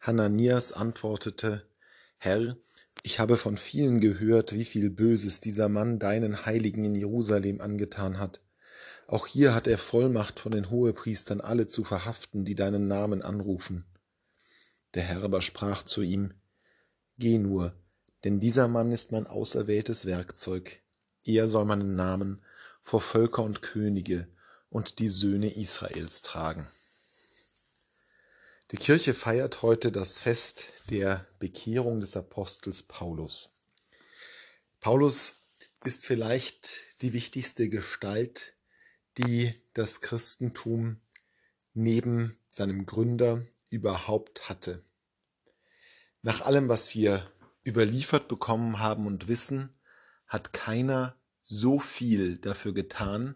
Hananias antwortete, Herr, ich habe von vielen gehört, wie viel Böses dieser Mann deinen Heiligen in Jerusalem angetan hat. Auch hier hat er Vollmacht von den Hohepriestern, alle zu verhaften, die deinen Namen anrufen. Der Herr aber sprach zu ihm, Geh nur, denn dieser Mann ist mein auserwähltes Werkzeug. Er soll meinen Namen vor Völker und Könige und die Söhne Israels tragen. Die Kirche feiert heute das Fest der Bekehrung des Apostels Paulus. Paulus ist vielleicht die wichtigste Gestalt, die das Christentum neben seinem Gründer überhaupt hatte. Nach allem, was wir überliefert bekommen haben und wissen, hat keiner so viel dafür getan,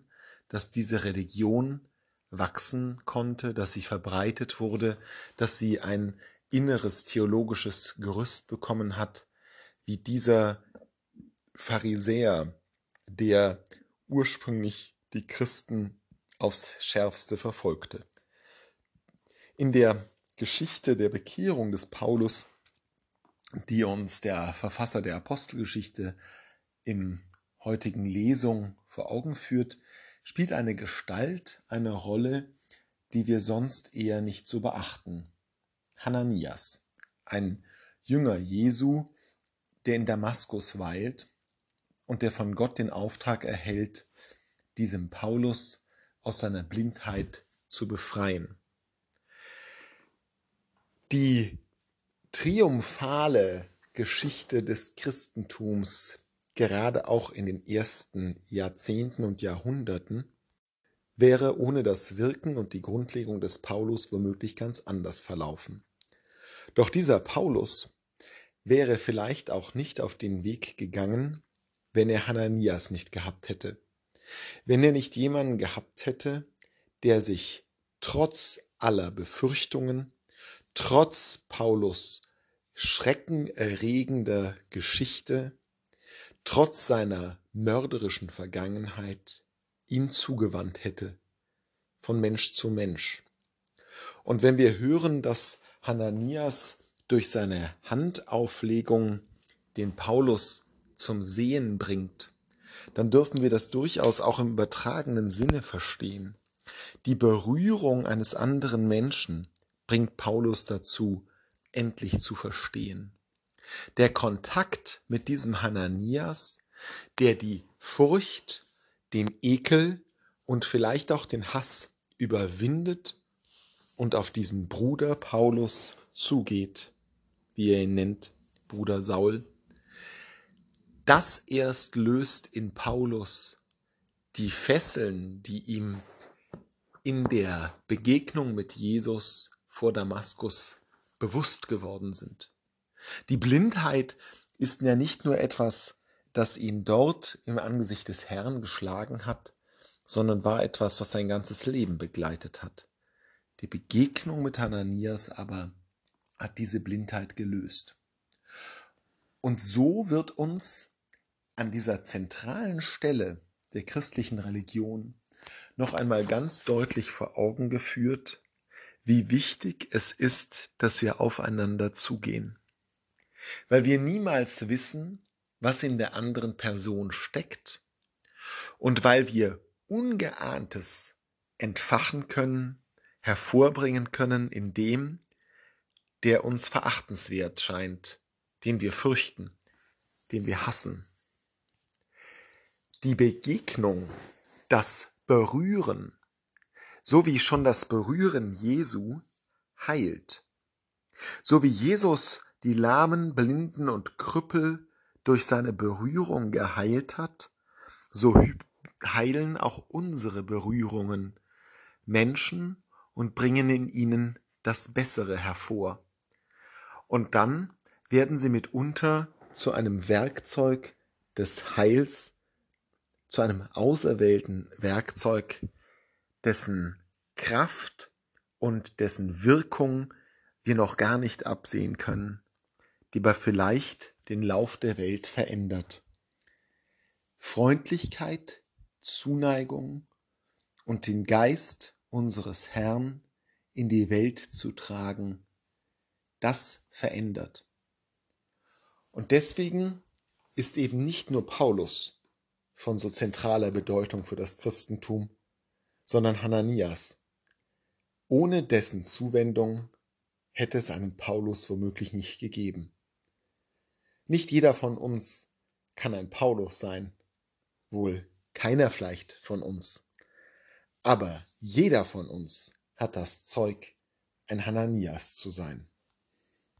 dass diese Religion wachsen konnte, dass sie verbreitet wurde, dass sie ein inneres theologisches Gerüst bekommen hat, wie dieser Pharisäer, der ursprünglich die Christen aufs schärfste verfolgte. In der Geschichte der Bekehrung des Paulus, die uns der Verfasser der Apostelgeschichte im heutigen Lesung vor Augen führt, spielt eine Gestalt eine Rolle, die wir sonst eher nicht so beachten. Hananias, ein Jünger Jesu, der in Damaskus weilt und der von Gott den Auftrag erhält, diesem Paulus aus seiner Blindheit zu befreien. Die triumphale Geschichte des Christentums gerade auch in den ersten Jahrzehnten und Jahrhunderten, wäre ohne das Wirken und die Grundlegung des Paulus womöglich ganz anders verlaufen. Doch dieser Paulus wäre vielleicht auch nicht auf den Weg gegangen, wenn er Hananias nicht gehabt hätte. Wenn er nicht jemanden gehabt hätte, der sich trotz aller Befürchtungen, trotz Paulus schreckenerregender Geschichte, trotz seiner mörderischen Vergangenheit ihm zugewandt hätte, von Mensch zu Mensch. Und wenn wir hören, dass Hananias durch seine Handauflegung den Paulus zum Sehen bringt, dann dürfen wir das durchaus auch im übertragenen Sinne verstehen. Die Berührung eines anderen Menschen bringt Paulus dazu, endlich zu verstehen. Der Kontakt mit diesem Hananias, der die Furcht, den Ekel und vielleicht auch den Hass überwindet und auf diesen Bruder Paulus zugeht, wie er ihn nennt, Bruder Saul. Das erst löst in Paulus die Fesseln, die ihm in der Begegnung mit Jesus vor Damaskus bewusst geworden sind. Die Blindheit ist ja nicht nur etwas, das ihn dort im Angesicht des Herrn geschlagen hat, sondern war etwas, was sein ganzes Leben begleitet hat. Die Begegnung mit Hananias aber hat diese Blindheit gelöst. Und so wird uns an dieser zentralen Stelle der christlichen Religion noch einmal ganz deutlich vor Augen geführt, wie wichtig es ist, dass wir aufeinander zugehen weil wir niemals wissen, was in der anderen Person steckt und weil wir Ungeahntes entfachen können, hervorbringen können in dem, der uns verachtenswert scheint, den wir fürchten, den wir hassen. Die Begegnung, das Berühren, so wie schon das Berühren Jesu heilt. So wie Jesus die Lahmen, Blinden und Krüppel durch seine Berührung geheilt hat, so heilen auch unsere Berührungen Menschen und bringen in ihnen das Bessere hervor. Und dann werden sie mitunter zu einem Werkzeug des Heils, zu einem auserwählten Werkzeug, dessen Kraft und dessen Wirkung wir noch gar nicht absehen können die aber vielleicht den Lauf der Welt verändert. Freundlichkeit, Zuneigung und den Geist unseres Herrn in die Welt zu tragen, das verändert. Und deswegen ist eben nicht nur Paulus von so zentraler Bedeutung für das Christentum, sondern Hananias. Ohne dessen Zuwendung hätte es einen Paulus womöglich nicht gegeben. Nicht jeder von uns kann ein Paulus sein, wohl keiner vielleicht von uns. Aber jeder von uns hat das Zeug, ein Hananias zu sein.